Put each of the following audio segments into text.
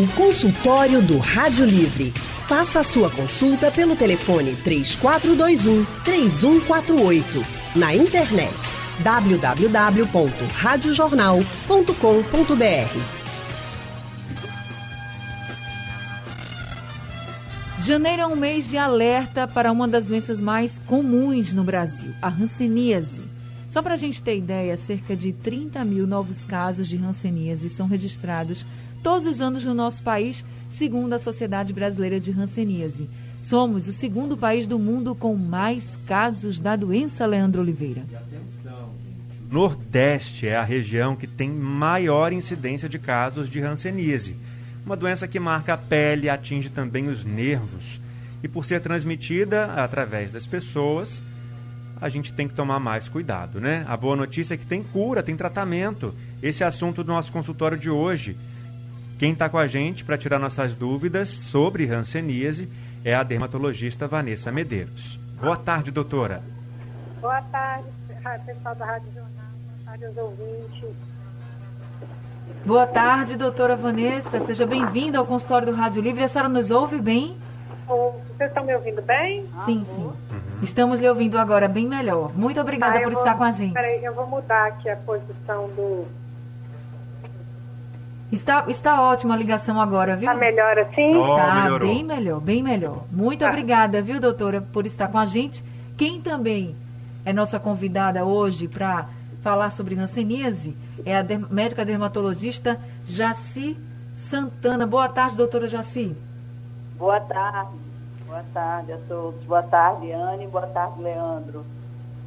O consultório do Rádio Livre. Faça a sua consulta pelo telefone 3421 3148. Na internet www.radiojornal.com.br. Janeiro é um mês de alerta para uma das doenças mais comuns no Brasil, a hanseníase. Só para a gente ter ideia, cerca de 30 mil novos casos de hanseníase são registrados todos os anos no nosso país, segundo a Sociedade Brasileira de Hanseníase. Somos o segundo país do mundo com mais casos da doença, Leandro Oliveira. Nordeste é a região que tem maior incidência de casos de hanseníase uma doença que marca a pele, atinge também os nervos. E por ser transmitida através das pessoas, a gente tem que tomar mais cuidado, né? A boa notícia é que tem cura, tem tratamento. Esse é assunto do nosso consultório de hoje. Quem está com a gente para tirar nossas dúvidas sobre hanseníase é a dermatologista Vanessa Medeiros. Boa tarde, doutora. Boa tarde, pessoal da Rádio Jornal. Boa tarde aos ouvintes. Boa tarde, doutora Vanessa. Seja bem-vinda ao consultório do Rádio Livre. A senhora nos ouve bem? Vocês estão me ouvindo bem? Sim, sim. Uhum. Estamos lhe ouvindo agora bem melhor. Muito obrigada ah, por vou, estar com a gente. Peraí, eu vou mudar aqui a posição do. Está, está ótima a ligação agora, viu? Está melhor assim? Oh, tá melhorou. bem melhor, bem melhor. Muito tá. obrigada, viu, doutora, por estar com a gente. Quem também é nossa convidada hoje para falar sobre hanseníase é a médica dermatologista Jaci Santana. Boa tarde, doutora Jaci. Boa tarde. Boa tarde a todos. Boa tarde, Anne. Boa tarde, Leandro.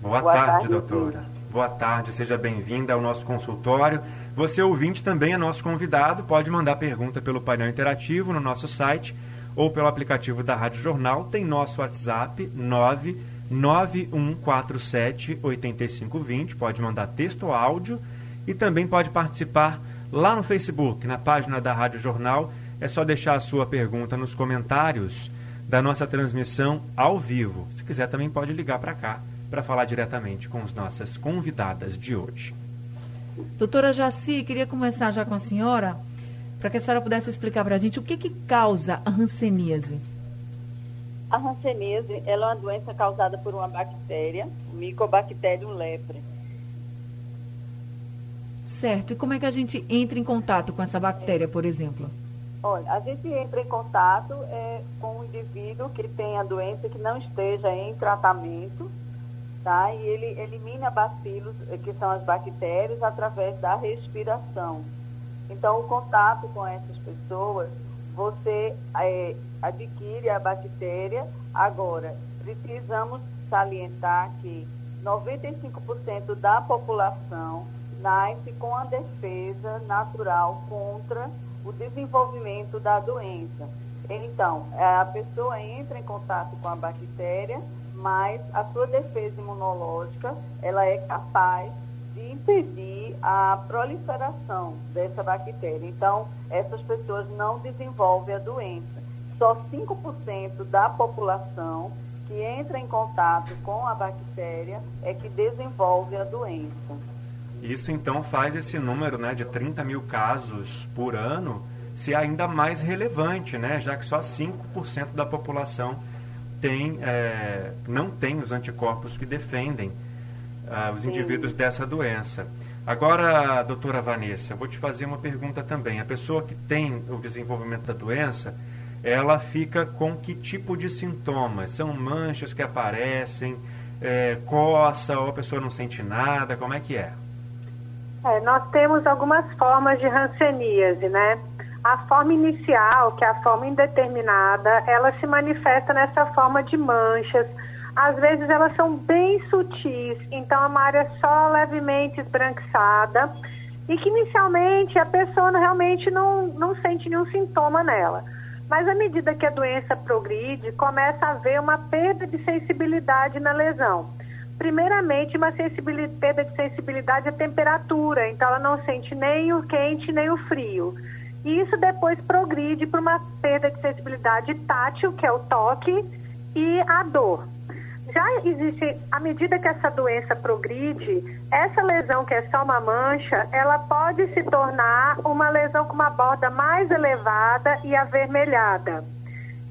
Boa, Boa tarde, tarde, doutora. Boa tarde, seja bem-vinda ao nosso consultório. Você, ouvinte, também é nosso convidado. Pode mandar pergunta pelo painel interativo no nosso site ou pelo aplicativo da Rádio Jornal. Tem nosso WhatsApp 9 9147 8520. Pode mandar texto ou áudio e também pode participar lá no Facebook, na página da Rádio Jornal. É só deixar a sua pergunta nos comentários da nossa transmissão ao vivo. Se quiser, também pode ligar para cá para falar diretamente com as nossas convidadas de hoje. Doutora Jaci, queria começar já com a senhora, para que a senhora pudesse explicar para a gente o que, que causa a hanseníase. A hanseníase é uma doença causada por uma bactéria, o Mycobacterium lepre. Certo. E como é que a gente entra em contato com essa bactéria, por exemplo? Olha, a gente entra em contato é, com um indivíduo que tem a doença que não esteja em tratamento, tá? E ele elimina bacilos, eh, que são as bactérias, através da respiração. Então, o contato com essas pessoas, você é, adquire a bactéria. Agora, precisamos salientar que 95% da população nasce com a defesa natural contra o desenvolvimento da doença. Então, a pessoa entra em contato com a bactéria, mas a sua defesa imunológica, ela é capaz de impedir a proliferação dessa bactéria. Então, essas pessoas não desenvolvem a doença só 5% da população que entra em contato com a bactéria é que desenvolve a doença. Isso então faz esse número né, de 30 mil casos por ano ser ainda mais relevante, né, já que só 5% da população tem, é, não tem os anticorpos que defendem uh, os Sim. indivíduos dessa doença. Agora, doutora Vanessa, eu vou te fazer uma pergunta também. A pessoa que tem o desenvolvimento da doença, ela fica com que tipo de sintomas? São manchas que aparecem, é, coça ou a pessoa não sente nada? Como é que é? é nós temos algumas formas de hanseníase, né? A forma inicial, que é a forma indeterminada, ela se manifesta nessa forma de manchas. Às vezes elas são bem sutis, então é uma área só levemente esbranquiçada e que inicialmente a pessoa realmente não, não sente nenhum sintoma nela. Mas à medida que a doença progride, começa a haver uma perda de sensibilidade na lesão. Primeiramente, uma perda de sensibilidade à temperatura, então ela não sente nem o quente nem o frio. E isso depois progride para uma perda de sensibilidade tátil, que é o toque, e a dor. Já existe, à medida que essa doença progride, essa lesão que é só uma mancha, ela pode se tornar uma lesão com uma borda mais elevada e avermelhada.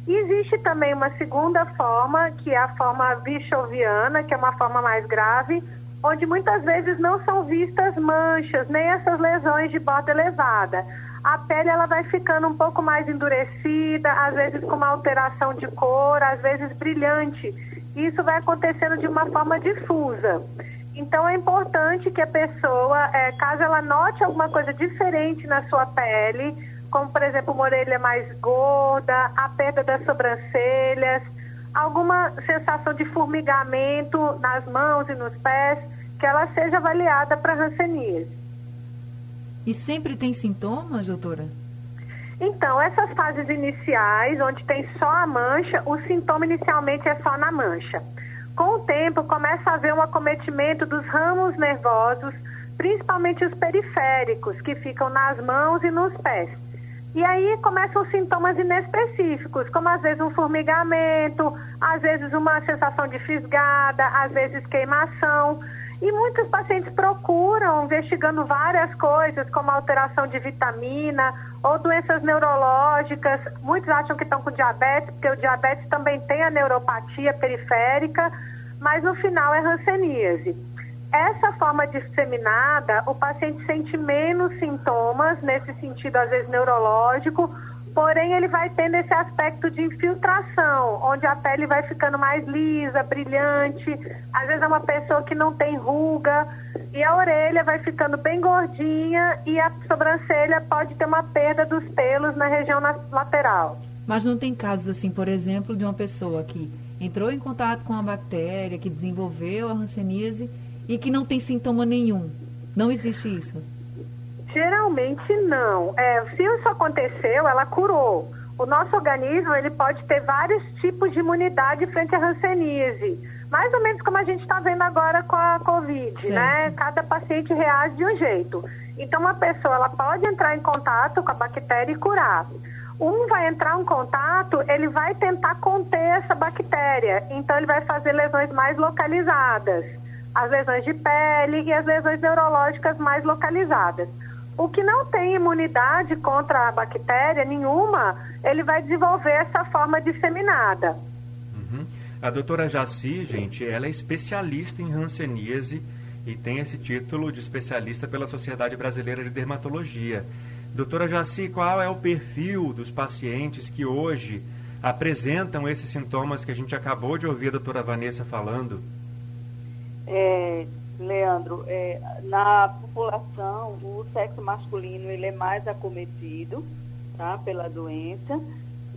Existe também uma segunda forma, que é a forma vichoviana, que é uma forma mais grave, onde muitas vezes não são vistas manchas, nem essas lesões de borda elevada. A pele ela vai ficando um pouco mais endurecida, às vezes com uma alteração de cor, às vezes brilhante. Isso vai acontecendo de uma forma difusa. Então é importante que a pessoa, é, caso ela note alguma coisa diferente na sua pele, como por exemplo uma orelha mais gorda, a perda das sobrancelhas, alguma sensação de formigamento nas mãos e nos pés, que ela seja avaliada para hanseníase. E sempre tem sintomas, doutora? Então, essas fases iniciais, onde tem só a mancha, o sintoma inicialmente é só na mancha. Com o tempo, começa a haver um acometimento dos ramos nervosos, principalmente os periféricos, que ficam nas mãos e nos pés. E aí começam sintomas inespecíficos, como às vezes um formigamento, às vezes uma sensação de fisgada, às vezes queimação. E muitos pacientes procuram, investigando várias coisas, como alteração de vitamina ou doenças neurológicas. Muitos acham que estão com diabetes, porque o diabetes também tem a neuropatia periférica, mas no final é hanseníase. Essa forma disseminada, o paciente sente menos sintomas, nesse sentido, às vezes neurológico, porém ele vai tendo esse aspecto de infiltração, onde a pele vai ficando mais lisa, brilhante, às vezes é uma pessoa que não tem ruga, e a orelha vai ficando bem gordinha e a sobrancelha pode ter uma perda dos pelos na região lateral. Mas não tem casos assim, por exemplo, de uma pessoa que entrou em contato com a bactéria, que desenvolveu a hanseníase e que não tem sintoma nenhum. Não existe isso? Geralmente não. É, se isso aconteceu, ela curou. O nosso organismo ele pode ter vários tipos de imunidade frente à hanseníase. Mais ou menos como a gente está vendo agora com a Covid, né? Cada paciente reage de um jeito. Então, uma pessoa ela pode entrar em contato com a bactéria e curar. Um vai entrar em contato, ele vai tentar conter essa bactéria. Então, ele vai fazer lesões mais localizadas as lesões de pele e as lesões neurológicas mais localizadas. O que não tem imunidade contra a bactéria nenhuma, ele vai desenvolver essa forma disseminada. Uhum. A doutora Jaci, gente, ela é especialista em hanseníase e tem esse título de especialista pela Sociedade Brasileira de Dermatologia. Doutora Jaci, qual é o perfil dos pacientes que hoje apresentam esses sintomas que a gente acabou de ouvir a doutora Vanessa falando? é, Leandro, é, na população, o sexo masculino ele é mais acometido tá, pela doença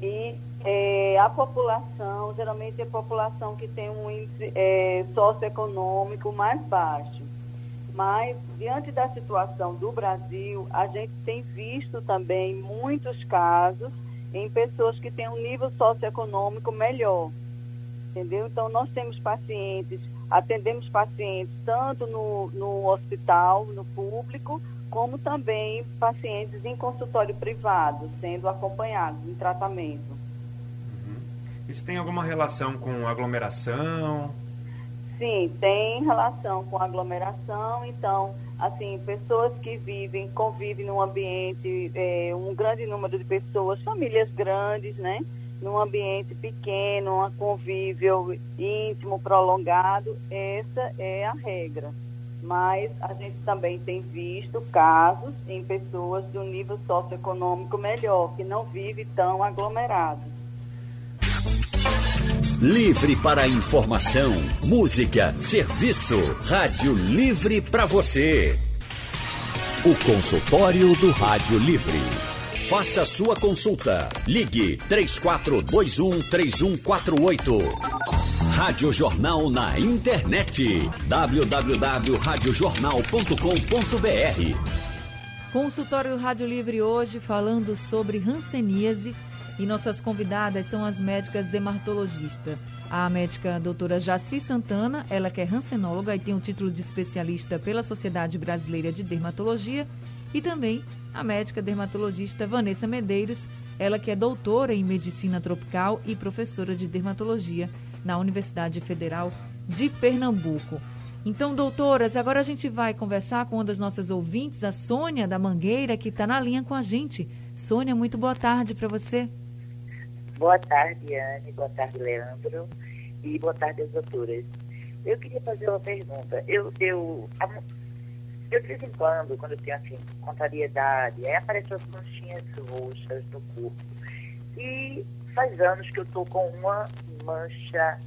e é, a população, geralmente é a população que tem um índice é, socioeconômico mais baixo. Mas, diante da situação do Brasil, a gente tem visto também muitos casos em pessoas que têm um nível socioeconômico melhor. Entendeu? Então, nós temos pacientes Atendemos pacientes tanto no, no hospital, no público, como também pacientes em consultório privado, sendo acompanhados em tratamento. Uhum. Isso tem alguma relação com aglomeração? Sim, tem relação com aglomeração. Então, assim, pessoas que vivem, convivem num ambiente, é, um grande número de pessoas, famílias grandes, né? Num ambiente pequeno, um convívio íntimo, prolongado, essa é a regra. Mas a gente também tem visto casos em pessoas de um nível socioeconômico melhor, que não vive tão aglomerado. Livre para informação, música, serviço. Rádio Livre para você. O consultório do Rádio Livre. Faça sua consulta. Ligue 3421 3148. Rádio Jornal na internet. www.radiojornal.com.br. Consultório Rádio Livre hoje falando sobre hanseníase e nossas convidadas são as médicas dermatologistas. A médica doutora Jaci Santana, ela que é hansenóloga e tem o título de especialista pela Sociedade Brasileira de Dermatologia e também a médica dermatologista Vanessa Medeiros, ela que é doutora em medicina tropical e professora de dermatologia na Universidade Federal de Pernambuco. Então, doutoras, agora a gente vai conversar com uma das nossas ouvintes, a Sônia da Mangueira, que está na linha com a gente. Sônia, muito boa tarde para você. Boa tarde, Anne. Boa tarde, Leandro. E boa tarde, as doutoras. Eu queria fazer uma pergunta. Eu, eu de vez em quando, quando eu tenho assim, contrariedade, aí aparecem as manchinhas roxas no corpo. E faz anos que eu tô com uma mancha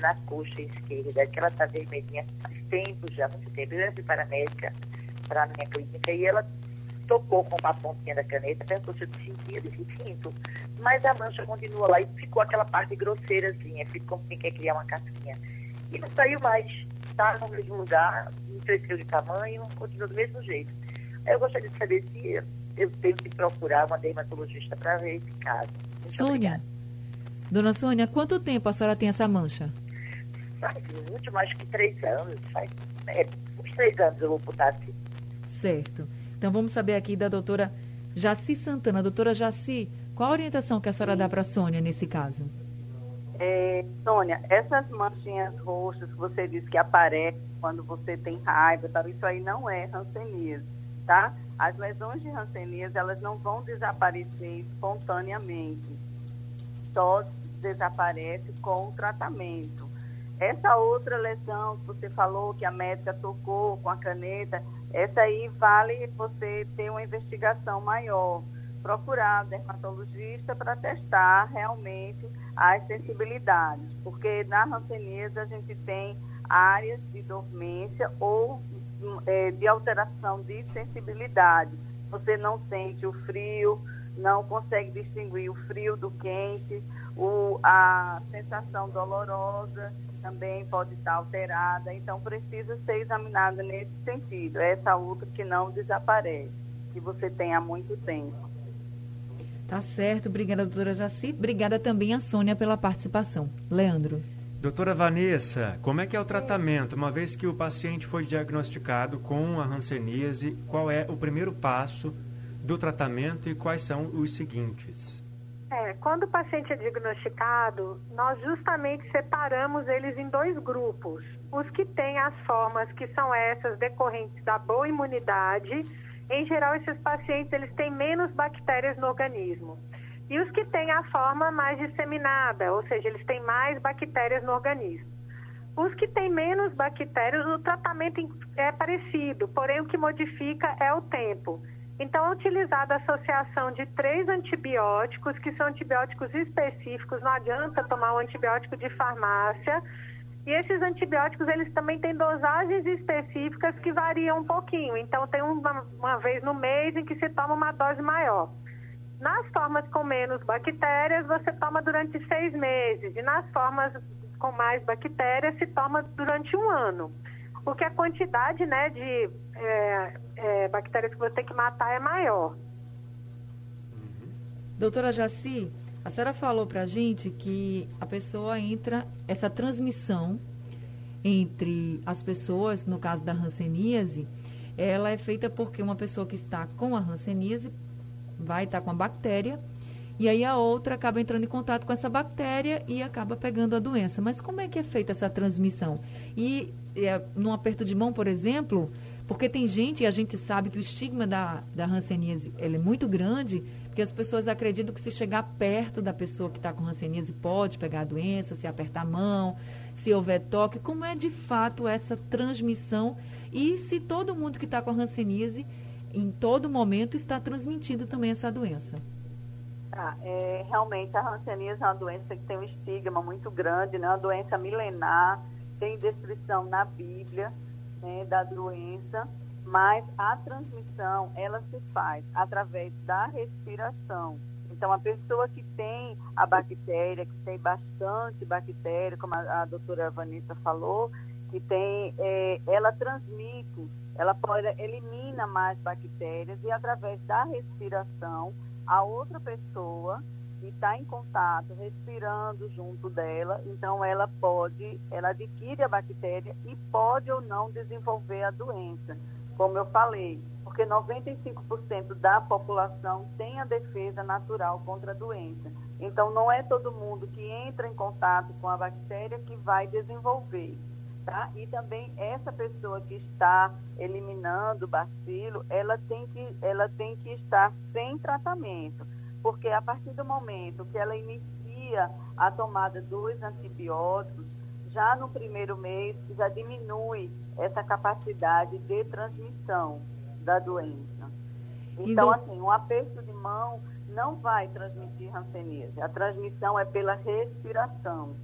na coxa esquerda, que ela está vermelhinha faz tempo já, muito tempo. Eu fui para a médica, para a minha clínica, e ela tocou com a pontinha da caneta, perguntou se eu sentia, eu disse, sinto. Mas a mancha continua lá e ficou aquela parte grosseirazinha, ficou como quem quer criar uma casquinha. E não saiu mais, está no mesmo lugar, não cresceu de tamanho, continua do mesmo jeito. Eu gostaria de saber se eu tenho que procurar uma dermatologista para ver esse caso. Muito Sônia, obrigada. dona Sônia, quanto tempo a senhora tem essa mancha? faz muito mais que três anos, faz é, uns três anos eu vou botar assim. Certo. Então vamos saber aqui da doutora Jaci Santana. Doutora Jaci, qual a orientação que a senhora Sim. dá para a Sônia nesse caso? É, Sônia, essas manchinhas roxas que você disse que aparecem quando você tem raiva, tal, isso aí não é ranceníase, tá? As lesões de ranceníase, elas não vão desaparecer espontaneamente. Só desaparece com o tratamento. Essa outra lesão que você falou, que a médica tocou com a caneta, essa aí vale você ter uma investigação maior. Procurar um dermatologista para testar realmente as sensibilidades, porque na rancenise a gente tem áreas de dormência ou é, de alteração de sensibilidade. Você não sente o frio, não consegue distinguir o frio do quente, o, a sensação dolorosa também pode estar alterada, então precisa ser examinada nesse sentido. Essa outra que não desaparece, que você tem há muito tempo. Tá certo, obrigada, doutora Jaci. Obrigada também a Sônia pela participação. Leandro. Doutora Vanessa, como é que é o tratamento? Uma vez que o paciente foi diagnosticado com a hanseníase, qual é o primeiro passo do tratamento e quais são os seguintes? É, quando o paciente é diagnosticado, nós justamente separamos eles em dois grupos. Os que têm as formas que são essas decorrentes da boa imunidade, em geral esses pacientes eles têm menos bactérias no organismo. E os que têm a forma mais disseminada, ou seja, eles têm mais bactérias no organismo. Os que têm menos bactérias, o tratamento é parecido, porém o que modifica é o tempo. Então, é utilizada a associação de três antibióticos, que são antibióticos específicos, não adianta tomar um antibiótico de farmácia. E esses antibióticos, eles também têm dosagens específicas que variam um pouquinho. Então, tem uma, uma vez no mês em que se toma uma dose maior. Nas formas com menos bactérias, você toma durante seis meses. E nas formas com mais bactérias, se toma durante um ano porque a quantidade né, de é, é, bactérias que você tem que matar é maior. Doutora Jaci, a senhora falou para a gente que a pessoa entra, essa transmissão entre as pessoas, no caso da hanseníase, ela é feita porque uma pessoa que está com a hanseníase vai estar com a bactéria e aí a outra acaba entrando em contato com essa bactéria e acaba pegando a doença. Mas como é que é feita essa transmissão? E é, num aperto de mão, por exemplo, porque tem gente, e a gente sabe que o estigma da, da hanseníase é muito grande, porque as pessoas acreditam que se chegar perto da pessoa que está com hanseníase pode pegar a doença, se apertar a mão, se houver toque. Como é de fato essa transmissão e se todo mundo que está com hanseníase, em todo momento, está transmitindo também essa doença? Ah, é, realmente a hanseníase é uma doença que tem um estigma muito grande, né? uma doença milenar, tem descrição na Bíblia né, da doença, mas a transmissão ela se faz através da respiração. Então, a pessoa que tem a bactéria, que tem bastante bactéria, como a, a doutora Vanessa falou, que tem, é, ela transmite, ela pode, elimina mais bactérias e através da respiração, a outra pessoa e está em contato, respirando junto dela, então ela pode, ela adquire a bactéria e pode ou não desenvolver a doença, como eu falei, porque porque 95% da população tem a defesa natural contra a doença. Então, não é todo mundo que entra em contato com a bactéria que vai desenvolver. Tá? E também essa pessoa que está eliminando o bacilo, ela tem que, ela tem que estar sem tratamento, porque a partir do momento que ela inicia a tomada dos antibióticos, já no primeiro mês já diminui essa capacidade de transmissão da doença. Então, assim, um aperto de mão não vai transmitir hanseníase. A transmissão é pela respiração.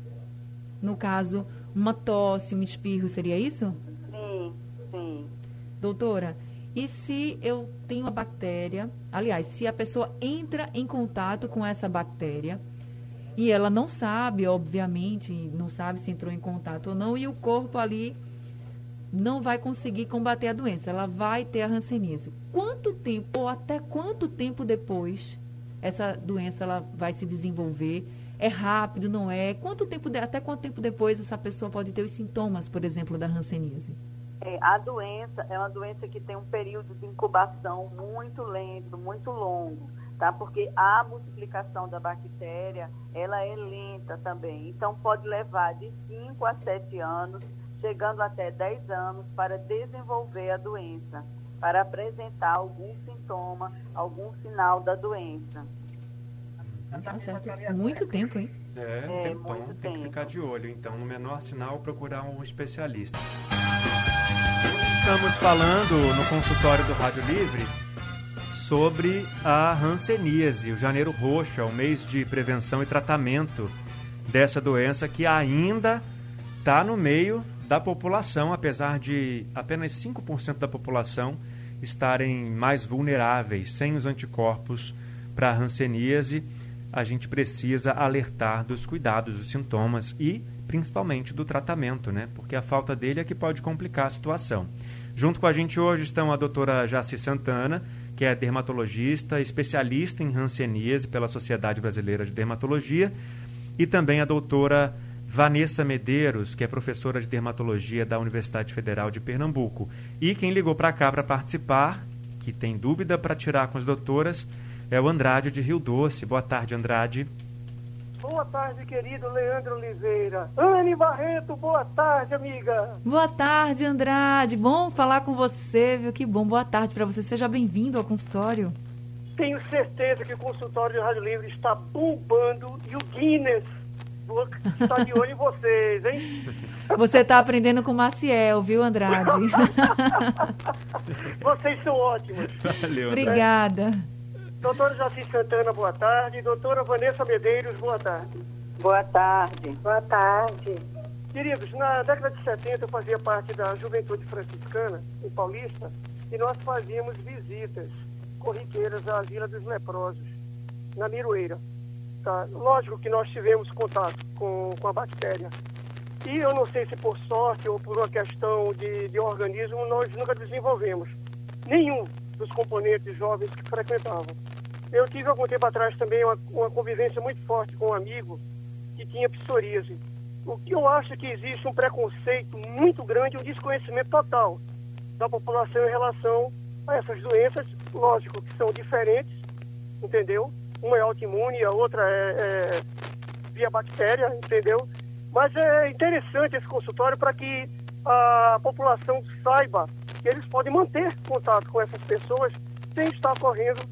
No caso, uma tosse, um espirro, seria isso? Sim, sim. Doutora, e se eu tenho a bactéria, aliás, se a pessoa entra em contato com essa bactéria e ela não sabe, obviamente, não sabe se entrou em contato ou não, e o corpo ali não vai conseguir combater a doença, ela vai ter a hanseníase. Quanto tempo ou até quanto tempo depois essa doença ela vai se desenvolver? É rápido, não é? Quanto tempo até quanto tempo depois essa pessoa pode ter os sintomas, por exemplo, da hanseníase? É, a doença é uma doença que tem um período de incubação muito lento, muito longo, tá? Porque a multiplicação da bactéria, ela é lenta também. Então pode levar de 5 a 7 anos chegando até 10 anos para desenvolver a doença, para apresentar algum sintoma, algum sinal da doença. Tá certo. Muito tempo, hein? É, um É, tempão, muito tem que tempo. ficar de olho. Então, no menor sinal, procurar um especialista. Estamos falando no consultório do Rádio Livre sobre a hanseníase, o janeiro roxo, o mês de prevenção e tratamento dessa doença que ainda está no meio da população, apesar de apenas 5% da população estarem mais vulneráveis, sem os anticorpos para a hanseníase, a gente precisa alertar dos cuidados, dos sintomas e principalmente do tratamento, né? Porque a falta dele é que pode complicar a situação. Junto com a gente hoje estão a doutora Jaci Santana, que é dermatologista, especialista em hanseníase pela Sociedade Brasileira de Dermatologia, e também a doutora Vanessa Medeiros, que é professora de dermatologia da Universidade Federal de Pernambuco. E quem ligou para cá para participar, que tem dúvida para tirar com as doutoras, é o Andrade de Rio Doce. Boa tarde, Andrade. Boa tarde, querido Leandro Oliveira. Anne Barreto, boa tarde, amiga. Boa tarde, Andrade. Bom falar com você, viu? Que bom. Boa tarde para você. Seja bem-vindo ao consultório. Tenho certeza que o consultório de Rádio Livre está bombando e o Guinness está de olho em vocês, hein? Você está aprendendo com o Maciel, viu, Andrade? Vocês são ótimos. Valeu, Andrade. Obrigada. Doutora Jaci Santana, boa tarde. Doutora Vanessa Medeiros, boa tarde. Boa tarde. Boa tarde. Queridos, na década de 70 eu fazia parte da Juventude Franciscana, em Paulista, e nós fazíamos visitas corriqueiras à Vila dos Leprosos, na Miroeira. Tá? Lógico que nós tivemos contato com, com a bactéria. E eu não sei se por sorte ou por uma questão de, de organismo, nós nunca desenvolvemos nenhum dos componentes jovens que frequentavam. Eu tive algum tempo atrás também uma, uma convivência muito forte com um amigo que tinha psoríase. O que eu acho que existe um preconceito muito grande, um desconhecimento total da população em relação a essas doenças, lógico que são diferentes, entendeu? Uma é autoimune, a outra é, é via bactéria, entendeu? Mas é interessante esse consultório para que a população saiba que eles podem manter contato com essas pessoas sem estar correndo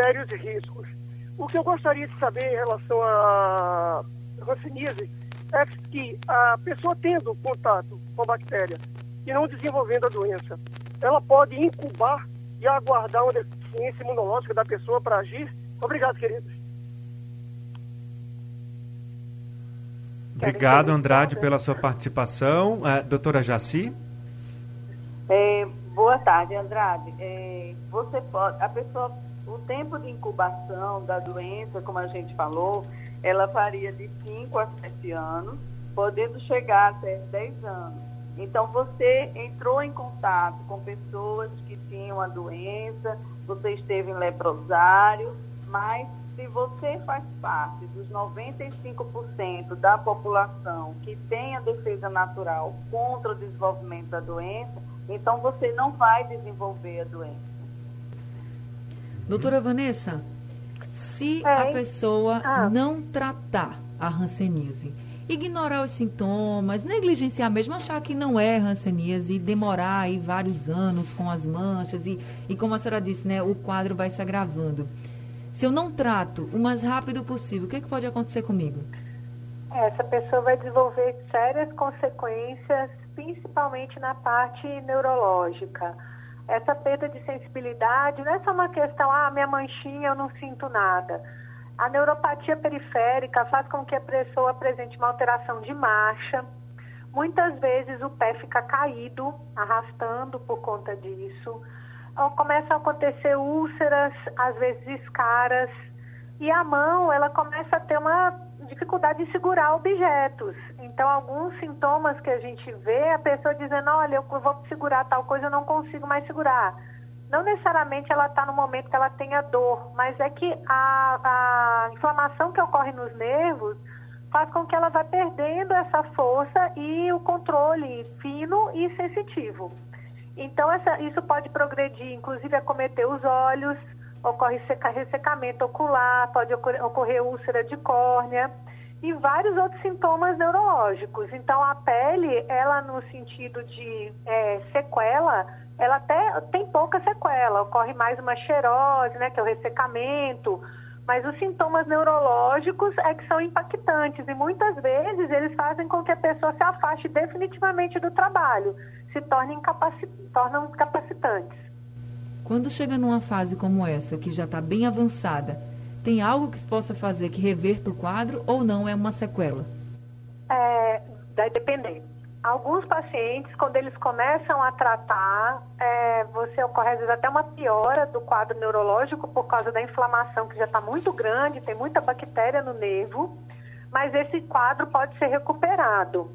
sérios riscos. O que eu gostaria de saber em relação à hanseníase é que a pessoa tendo contato com a bactéria e não desenvolvendo a doença, ela pode incubar e aguardar uma deficiência imunológica da pessoa para agir? Obrigado, queridos. Obrigado, Andrade, pela sua participação. Uh, doutora Jaci? É, boa tarde, Andrade. É, você pode, a pessoa, o tempo de incubação da doença, como a gente falou, ela varia de 5 a 7 anos, podendo chegar até 10 anos. Então, você entrou em contato com pessoas que tinham a doença, você esteve em leprosário, mas se você faz parte dos 95% da população que tem a defesa natural contra o desenvolvimento da doença, então você não vai desenvolver a doença. Doutora Vanessa, se É, a pessoa Ah. não tratar a hanseníase, ignorar os sintomas, negligenciar mesmo, achar que não é hanseníase e demorar aí vários anos com as manchas e, e como a senhora disse, né, o quadro vai se agravando. Se eu não trato o mais rápido possível, o que, que pode acontecer comigo? Essa pessoa vai desenvolver sérias consequências, principalmente na parte neurológica. Essa perda de sensibilidade não é só uma questão, ah, minha manchinha, eu não sinto nada. A neuropatia periférica faz com que a pessoa apresente uma alteração de marcha. Muitas vezes o pé fica caído, arrastando por conta disso. Começam a acontecer úlceras, às vezes escaras. E a mão, ela começa a ter uma dificuldade de segurar objetos. Então, alguns sintomas que a gente vê, a pessoa dizendo, olha, eu vou segurar tal coisa, eu não consigo mais segurar. Não necessariamente ela está no momento que ela tenha dor, mas é que a, a inflamação que ocorre nos nervos faz com que ela vá perdendo essa força e o controle fino e sensitivo. Então, essa- isso pode progredir, inclusive, a cometer os olhos, ocorre seca- ressecamento ocular, pode ocorrer, úlcera de córnea e vários outros sintomas neurológicos. Então, a pele, ela no sentido de eh, sequela, ela até tem pouca sequela, ocorre mais uma xerose, né, que é o ressecamento, mas os sintomas neurológicos é que são impactantes e muitas vezes eles fazem com que a pessoa se afaste definitivamente do trabalho, se tornem incapacitantes. Quando chega numa fase como essa, que já está bem avançada, tem algo que se possa fazer que reverta o quadro ou não é uma sequela? É, vai depender. Alguns pacientes, quando eles começam a tratar, é, você ocorre às vezes até uma piora do quadro neurológico por causa da inflamação que já está muito grande, tem muita bactéria no nervo, mas esse quadro pode ser recuperado.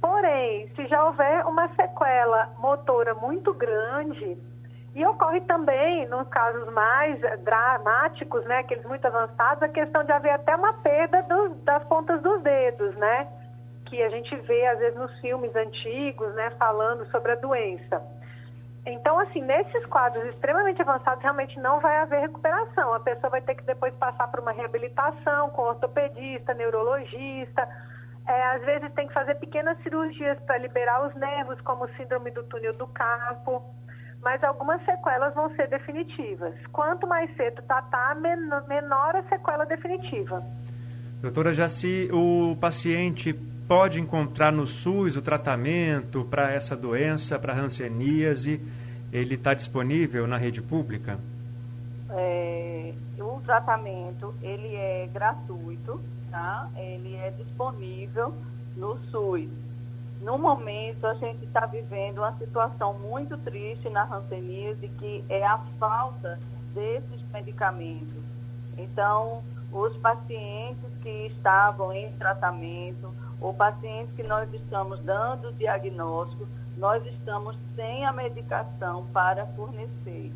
Porém, se já houver uma sequela motora muito grande, e ocorre também, nos casos mais dramáticos, né, aqueles muito avançados, a questão de haver até uma perda das pontas dos dedos, né? Que a gente vê, às vezes, nos filmes antigos, né, falando sobre a doença. Então, assim, nesses quadros extremamente avançados, realmente não vai haver recuperação. A pessoa vai ter que depois passar por uma reabilitação com ortopedista, neurologista. É, às vezes tem que fazer pequenas cirurgias para liberar os nervos, como síndrome do túnel do carpo. Mas algumas sequelas vão ser definitivas. Quanto mais cedo tratar, men- menor a sequela definitiva. Doutora Jaci, o paciente pode encontrar no SUS o tratamento para essa doença, para hanseníase? Ele está disponível na rede pública? É, o tratamento ele é gratuito, tá? Ele é disponível no SUS. No momento a gente está vivendo uma situação muito triste na hanseníase que é a falta desses medicamentos. Então, os pacientes que estavam em tratamento, ou pacientes que nós estamos dando diagnóstico, nós estamos sem a medicação para fornecer.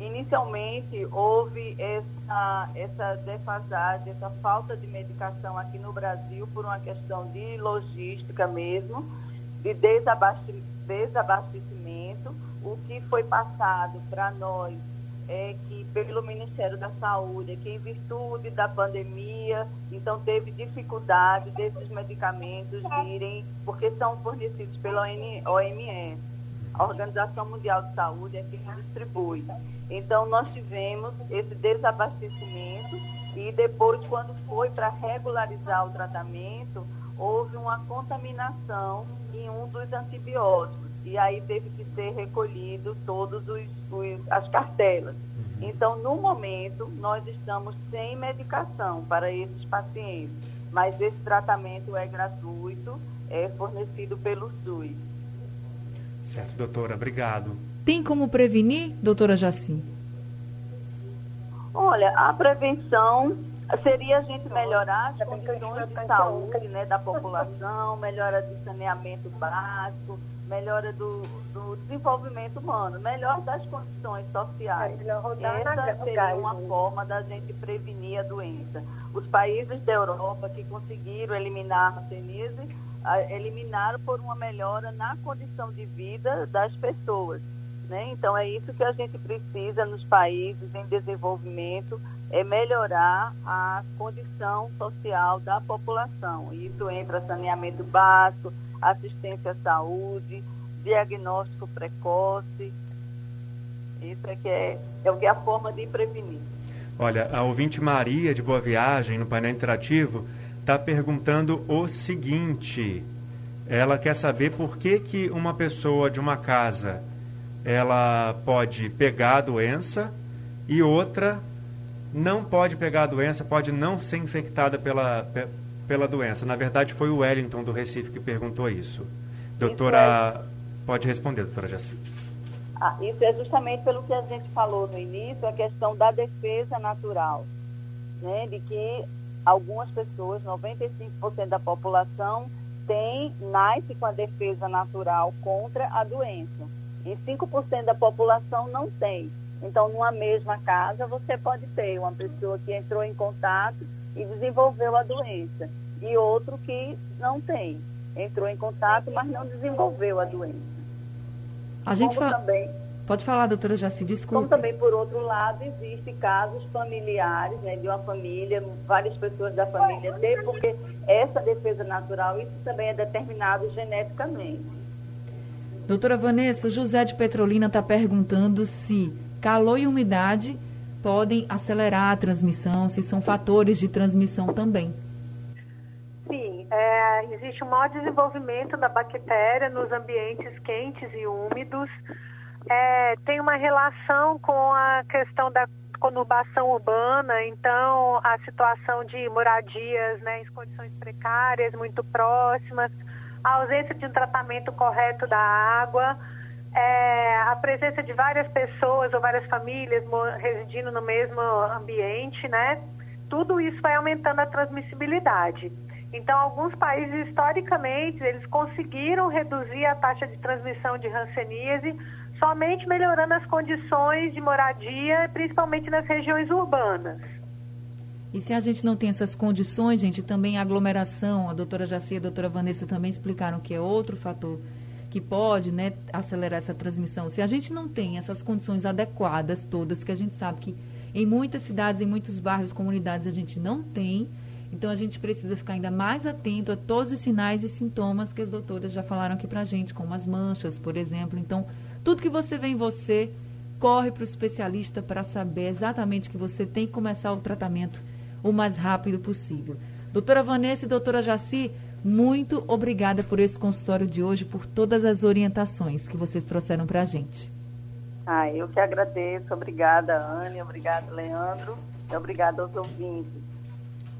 Inicialmente, houve essa, essa defasagem, essa falta de medicação aqui no Brasil por uma questão de logística mesmo, de desabastecimento. O que foi passado para nós é que pelo Ministério da Saúde, é que em virtude da pandemia, então teve dificuldade desses medicamentos virem, porque são fornecidos pela OMS. A Organização Mundial de Saúde é quem distribui. Então, nós tivemos esse desabastecimento e depois, quando foi para regularizar o tratamento, houve uma contaminação em um dos antibióticos. E aí teve que ser recolhido todos os, os as cartelas. Então, no momento, nós estamos sem medicação para esses pacientes, mas esse tratamento é gratuito, é fornecido pelo SUS. Certo, doutora, obrigado. Tem como prevenir, doutora Jaci? Olha, a prevenção seria a gente melhorar as condições de saúde né, da população, melhora do saneamento básico, melhora do, do desenvolvimento humano, melhor das condições sociais. Essa seria uma forma da gente prevenir a doença. Os países da Europa que conseguiram eliminar a hanseníase, eliminaram por uma melhora na condição de vida das pessoas. Né? Então é isso que a gente precisa nos países em desenvolvimento, é melhorar a condição social da população. Isso entra saneamento básico, assistência à saúde, diagnóstico precoce. Isso é que é, é o que é a forma de prevenir. Olha, a ouvinte Maria de Boa Viagem, no painel interativo, está perguntando o seguinte. Ela quer saber por que, que uma pessoa de uma casa ela pode pegar a doença e outra não pode pegar a doença, pode não ser infectada pela, pela doença. Na verdade, foi o Wellington do Recife que perguntou isso. Doutora, pode responder, doutora Jaci. Ah, isso é justamente pelo que a gente falou no início, a questão da defesa natural, né? de que algumas pessoas, 95% da população, tem, nasce com a defesa natural contra a doença. E 5% da população não tem. Então, numa mesma casa, você pode ter uma pessoa que entrou em contato e desenvolveu a doença, e outro que não tem. Entrou em contato, mas não desenvolveu a doença. A gente fa... também, Pode falar, doutora Jaci, desculpa. Como também, por outro lado, existem casos familiares, né, de uma família, várias pessoas da família têm, porque essa defesa natural, isso também é determinado geneticamente. Doutora Vanessa, José de Petrolina está perguntando se calor e umidade podem acelerar a transmissão, se são fatores de transmissão também. Sim, é, existe um maior desenvolvimento da bactéria nos ambientes quentes e úmidos. É, tem uma relação com a questão da conurbação urbana, então a situação de moradias né, em condições precárias, muito próximas, a ausência de um tratamento correto da água, é, a presença de várias pessoas ou várias famílias residindo no mesmo ambiente, né? Tudo isso vai aumentando a transmissibilidade. Então, alguns países, historicamente, eles conseguiram reduzir a taxa de transmissão de hanseníase somente melhorando as condições de moradia, principalmente nas regiões urbanas. E se a gente não tem essas condições, gente, também a aglomeração, a doutora Jacia e a doutora Vanessa também explicaram que é outro fator que pode né, acelerar essa transmissão. Se a gente não tem essas condições adequadas todas, que a gente sabe que em muitas cidades, em muitos bairros, comunidades, a gente não tem, então a gente precisa ficar ainda mais atento a todos os sinais e sintomas que as doutoras já falaram aqui pra gente, como as manchas, por exemplo. Então, tudo que você vê em você, corre para o especialista para saber exatamente que você tem que começar o tratamento o mais rápido possível. Doutora Vanessa e doutora Jaci, muito obrigada por esse consultório de hoje, por todas as orientações que vocês trouxeram para a gente. Ah, eu que agradeço. Obrigada, Anne. Obrigada, Leandro. E obrigada aos ouvintes.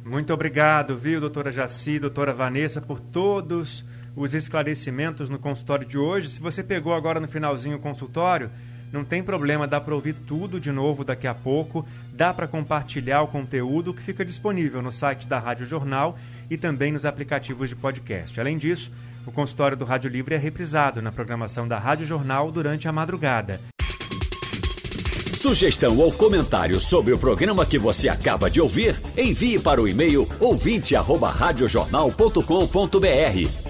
Muito obrigado, viu, doutora Jaci, doutora Vanessa, por todos os esclarecimentos no consultório de hoje. Se você pegou agora no finalzinho o consultório, não tem problema, dá para ouvir tudo de novo daqui a pouco, dá para compartilhar o conteúdo que fica disponível no site da Rádio Jornal e também nos aplicativos de podcast. Além disso, o consultório do Rádio Livre é reprisado na programação da Rádio Jornal durante a madrugada. Sugestão ou comentário sobre o programa que você acaba de ouvir, envie para o e-mail ouvinte@radiojornal.com.br